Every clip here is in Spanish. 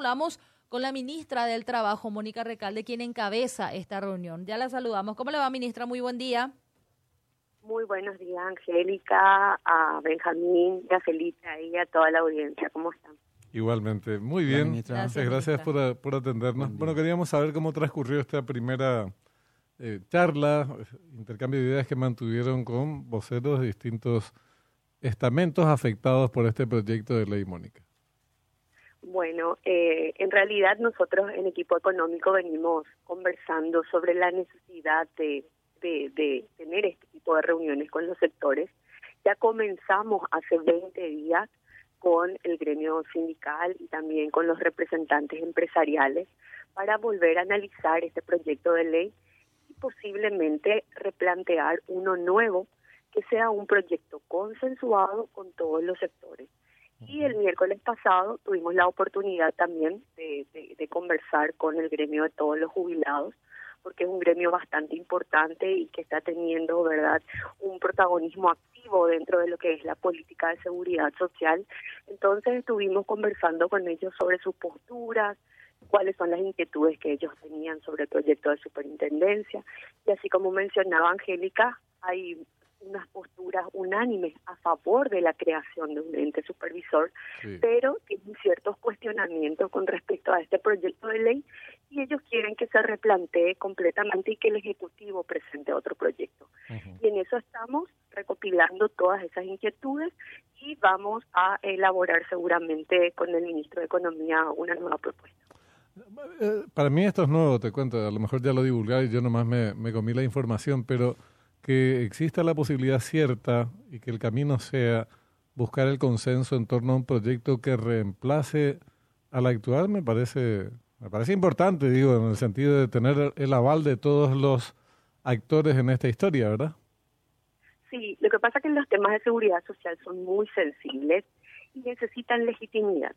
Hablamos con la ministra del Trabajo, Mónica Recalde, quien encabeza esta reunión. Ya la saludamos. ¿Cómo le va, ministra? Muy buen día. Muy buenos días, Angélica, a Benjamín, a Felipe y a toda la audiencia. ¿Cómo están? Igualmente, muy bien. Muchas gracias, por, por, atendernos. Bueno, queríamos saber cómo transcurrió esta primera eh, charla, intercambio de ideas que mantuvieron con voceros de distintos estamentos afectados por este proyecto de ley, Mónica. Bueno, eh, en realidad nosotros en equipo económico venimos conversando sobre la necesidad de, de, tener este tipo de reuniones con los sectores. Ya comenzamos hace 20 días con el gremio sindical y también con los representantes empresariales para volver a analizar este proyecto de ley y posiblemente replantear uno nuevo que sea un proyecto consensuado con todos los sectores. Y el miércoles pasado tuvimos la oportunidad también de, conversar con el gremio de todos los jubilados, porque es un gremio bastante importante y que está teniendo, ¿verdad?, un protagonismo activo dentro de lo que es la política de seguridad social. Entonces estuvimos conversando con ellos sobre sus posturas, cuáles son las inquietudes que ellos tenían sobre el proyecto de superintendencia. Y así como mencionaba Angélica, hay unas posturas unánimes a favor de la creación de un ente supervisor, pero tienen ciertos cuestionamientos con respecto a este proyecto de ley y ellos quieren que se replantee completamente y que el Ejecutivo presente otro proyecto. Y en eso estamos recopilando todas esas inquietudes y vamos a elaborar seguramente con el ministro de Economía una nueva propuesta. Eh, para mí esto es nuevo, te cuento, a lo mejor ya lo divulgué y yo nomás me, me comí la información, pero que exista la posibilidad cierta y que el camino sea buscar el consenso en torno a un proyecto que reemplace al actual me parece me parece importante digo en el sentido de tener el aval de todos los actores en esta historia verdad sí lo que pasa es que los temas de seguridad social son muy sensibles y necesitan legitimidad.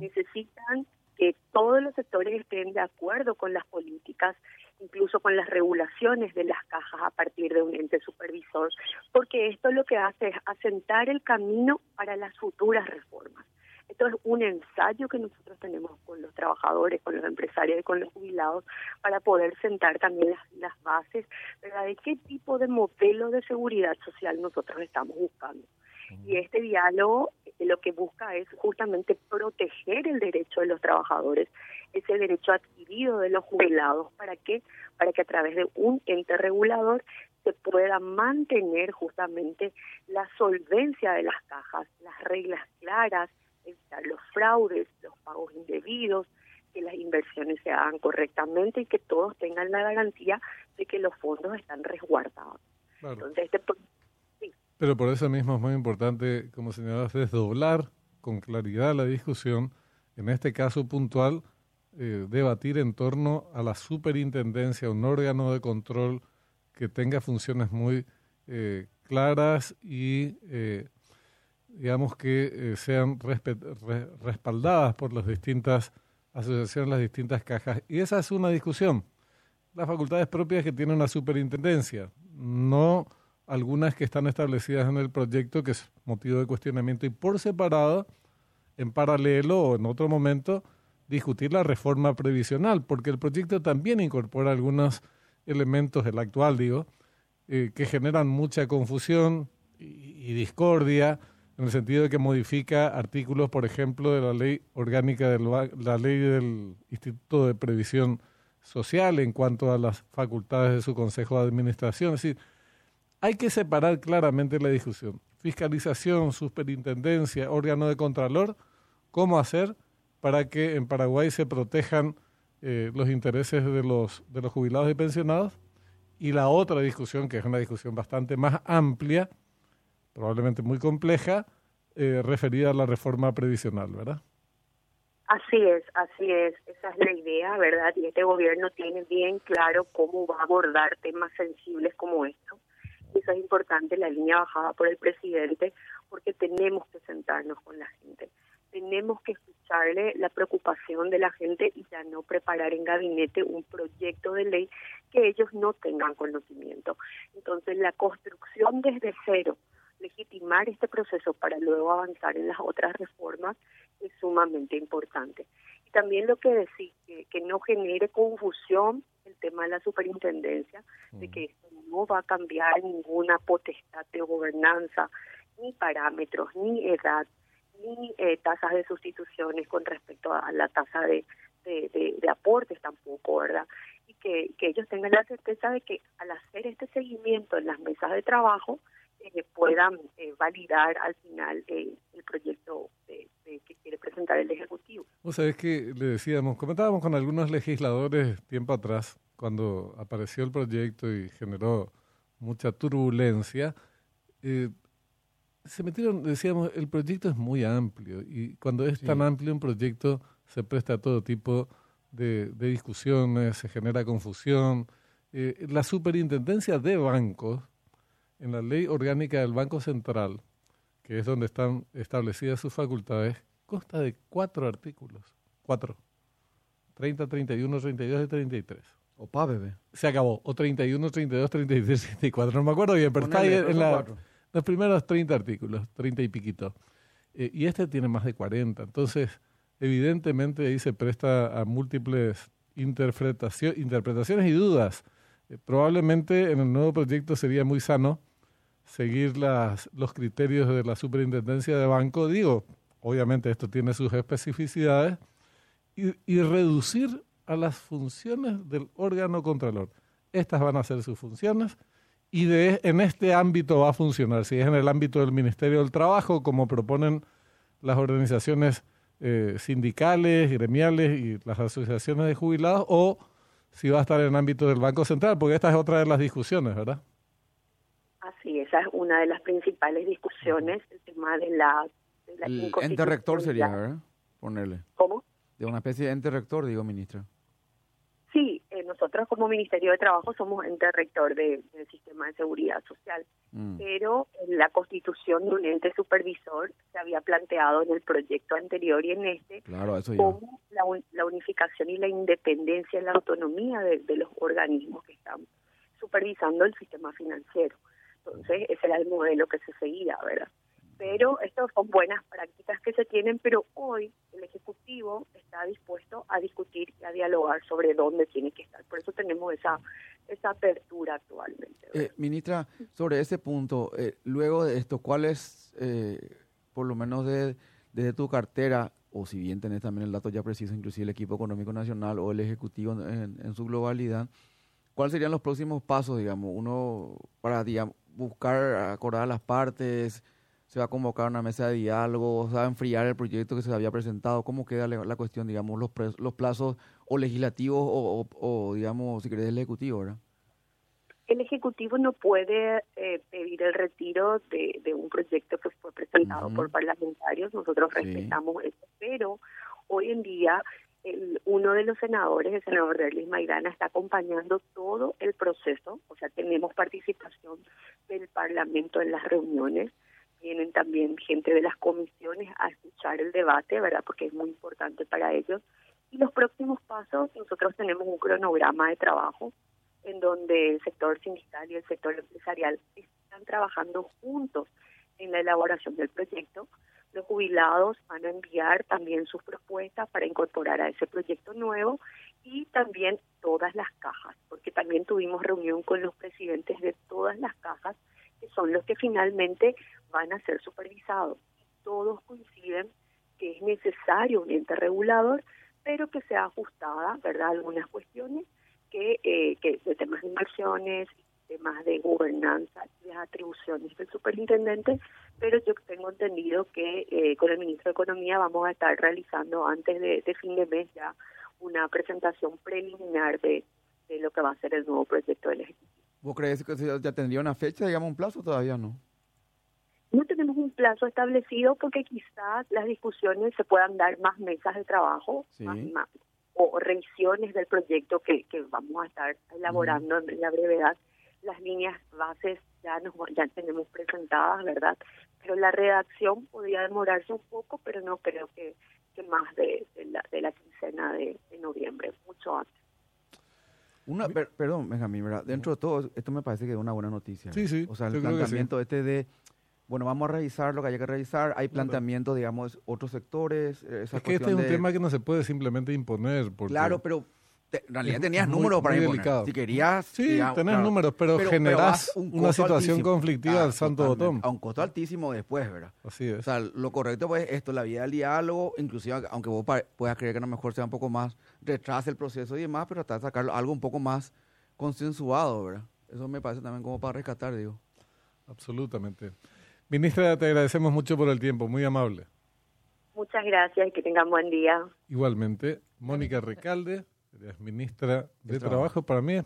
Necesitan que todos los sectores estén de acuerdo con las políticas, incluso con las regulaciones de las cajas a partir de un ente supervisor, porque esto lo que hace es asentar el camino para las futuras reformas. Esto es un ensayo que nosotros tenemos con los trabajadores, con los empresarios y con los jubilados para poder sentar también las, las bases ¿verdad? de qué tipo de modelo de seguridad social nosotros estamos buscando. Y este diálogo eh, lo que busca es justamente proteger el derecho de los trabajadores, ese derecho adquirido de los jubilados, ¿para qué? Para que a través de un ente regulador se pueda mantener justamente la solvencia de las cajas, las reglas claras, evitar los fraudes, los pagos indebidos, que las inversiones se hagan correctamente y que todos tengan la garantía de que los fondos están resguardados. Entonces, este pero por eso mismo es muy importante, como señalabas, desdoblar con claridad la discusión, en este caso puntual, eh, debatir en torno a la superintendencia, un órgano de control que tenga funciones muy eh, claras y, eh, digamos, que sean respaldadas por las distintas asociaciones, las distintas cajas. Y esa es una discusión. Las facultades propias que tiene una superintendencia, no algunas que están establecidas en el proyecto, que es motivo de cuestionamiento, y por separado, en paralelo o en otro momento, discutir la reforma previsional, porque el proyecto también incorpora algunos elementos, el actual digo, eh, que generan mucha confusión y, discordia, en el sentido de que modifica artículos, por ejemplo, de la ley orgánica de la ley del Instituto de Previsión Social en cuanto a las facultades de su Consejo de Administración. Es decir, hay que separar claramente la discusión. Fiscalización, superintendencia, órgano de contralor, cómo hacer para que en Paraguay se protejan eh, los intereses de los, de los jubilados y pensionados. Y la otra discusión, que es una discusión bastante más amplia, probablemente muy compleja, eh, referida a la reforma previsional, ¿verdad? Así es, así es, esa es la idea, ¿verdad? Y este gobierno tiene bien claro cómo va a abordar temas sensibles como estos eso es importante, la línea bajada por el presidente, porque tenemos que sentarnos con la gente. Tenemos que escucharle la preocupación de la gente y ya no preparar en gabinete un proyecto de ley que ellos no tengan conocimiento. Entonces, la construcción desde cero, legitimar este proceso para luego avanzar en las otras reformas es sumamente importante también lo que decís, que, que no genere confusión el tema de la superintendencia, de que esto no va a cambiar ninguna potestad de gobernanza, ni parámetros, ni edad, ni eh, tasas de sustituciones con respecto a la tasa de, de, de, aportes tampoco, ¿verdad? Y que, que ellos tengan la certeza de que al hacer este seguimiento en las mesas de trabajo, eh, puedan eh, validar al final eh, el proyecto que quiere presentar el Ejecutivo. Vos sabés que le decíamos, comentábamos con algunos legisladores tiempo atrás, cuando apareció el proyecto y generó mucha turbulencia, se metieron, decíamos, el proyecto es muy amplio y cuando es tan amplio un proyecto se presta a todo tipo de, de discusiones, se genera confusión. la superintendencia de bancos en la ley orgánica del Banco Central, que es donde están establecidas sus facultades, consta de cuatro artículos. Cuatro. 30, 31, 32 y 33. Opa, bebé. Se acabó. O 31, 32, 33, 34. No me acuerdo bien, pero está ahí en la, los primeros 30 artículos, 30 y piquito. Eh, y este tiene más de 40. Entonces, evidentemente ahí se presta a múltiples interpretaciones y dudas. Eh, probablemente en el nuevo proyecto sería muy sano seguir los criterios de la superintendencia de banco. Digo, obviamente esto tiene sus especificidades, y, y reducir a las funciones del órgano contralor. Estas van a ser sus funciones y de, en este ámbito va a funcionar. Si es en el ámbito del Ministerio del Trabajo, como proponen las organizaciones eh, sindicales, gremiales y las asociaciones de jubilados, o si va a estar en el ámbito del Banco Central, porque esta es otra de las discusiones, ¿verdad? Así, esa es una de las principales discusiones, el tema de la... De la el ente rector sería, ¿verdad? Ponerle. ¿Cómo? De una especie de ente rector, digo, ministra. Nosotros como Ministerio de Trabajo somos ente rector de, del sistema de seguridad social, mm. pero en la constitución de un ente supervisor se había planteado en el proyecto anterior y en este claro, eso como la, la, unificación y la independencia y la autonomía de, de los organismos que están supervisando el sistema financiero. Entonces, ese era el modelo que se seguía, ¿verdad? Pero estas son buenas prácticas que se tienen, pero hoy el Ejecutivo está dispuesto a discutir y a dialogar sobre dónde tiene que estar. Por eso tenemos esa, esa apertura actualmente. Eh, ministra, sobre ese punto, eh, luego de esto, ¿cuál es, eh, por lo menos de, desde tu cartera, o si bien tenés también el dato ya preciso, inclusive el equipo económico nacional o el Ejecutivo en, en su globalidad, ¿cuáles serían los próximos pasos, digamos, uno para, digamos, buscar acordar las partes, se va a convocar una mesa de diálogo, se va a enfriar el proyecto que se había presentado, ¿cómo queda la, cuestión, digamos, los, los plazos o legislativos o, digamos, si querés, el Ejecutivo, ¿verdad? El Ejecutivo no puede eh, pedir el retiro de, de, un proyecto que fue presentado por parlamentarios, nosotros respetamos eso, pero hoy en día el, uno de los senadores, el senador Derlis Maidana, está acompañando todo el proceso, o sea, tenemos participación del Parlamento en las reuniones, vienen también gente de las comisiones a escuchar el debate, ¿verdad? Porque es muy importante para ellos. Y los próximos pasos, nosotros tenemos un cronograma de trabajo en donde el sector sindical y el sector empresarial están trabajando juntos en la elaboración del proyecto los jubilados van a enviar también sus propuestas para incorporar a ese proyecto nuevo y también todas las cajas, porque también tuvimos reunión con los presidentes de todas las cajas, son los que finalmente van a ser supervisados. Todos coinciden que es necesario un ente regulador, pero que sea ajustada, ¿verdad?, algunas cuestiones que, eh, que de temas de inversiones, temas de gobernanza las atribuciones del superintendente, pero yo tengo entendido que eh, con el ministro de Economía vamos a estar realizando antes de, fin de mes ya una presentación preliminar de, de, lo que va a ser el nuevo proyecto del Ejecutivo. ¿Vos crees que ya tendría una fecha, digamos, un plazo? Todavía no. No tenemos un plazo establecido porque quizás las discusiones se puedan dar más mesas de trabajo, más, o revisiones del proyecto que, que vamos a estar elaborando en la brevedad las líneas bases ya nos ya tenemos presentadas, ¿verdad? Pero la redacción podría demorarse un poco, pero no creo que, que más de, la, de la quincena de, noviembre, mucho antes. Una, perdón, Benjamín, ¿verdad? Dentro de todo, esto me parece que es una buena noticia. Sí, sí. O sea, el planteamiento este de bueno, vamos a revisar lo que haya que revisar. Hay planteamientos, digamos, otros sectores. eh, Esa Es que este es un de- tema que no se puede simplemente imponer. Porque Claro, pero te- en realidad tenías muy- números para imponer. Si querías... Sí, digamos, tenés claro. números, pero, generás vas un una situación altísimo. conflictiva Ah, al santo botón. A un costo altísimo después, ¿verdad? Así es. O sea, lo correcto pues esto, la vía del diálogo, inclusive aunque vos puedas creer que a lo mejor sea un poco más, retrase el proceso y demás, pero hasta sacar algo un poco más consensuado, ¿verdad? Eso me parece también como para rescatar, digo. Absolutamente. Ministra, te agradecemos mucho por el tiempo, muy amable. Muchas gracias y que tengan buen día. Igualmente, Mónica Recalde, ministra de De Trabajo, para mí es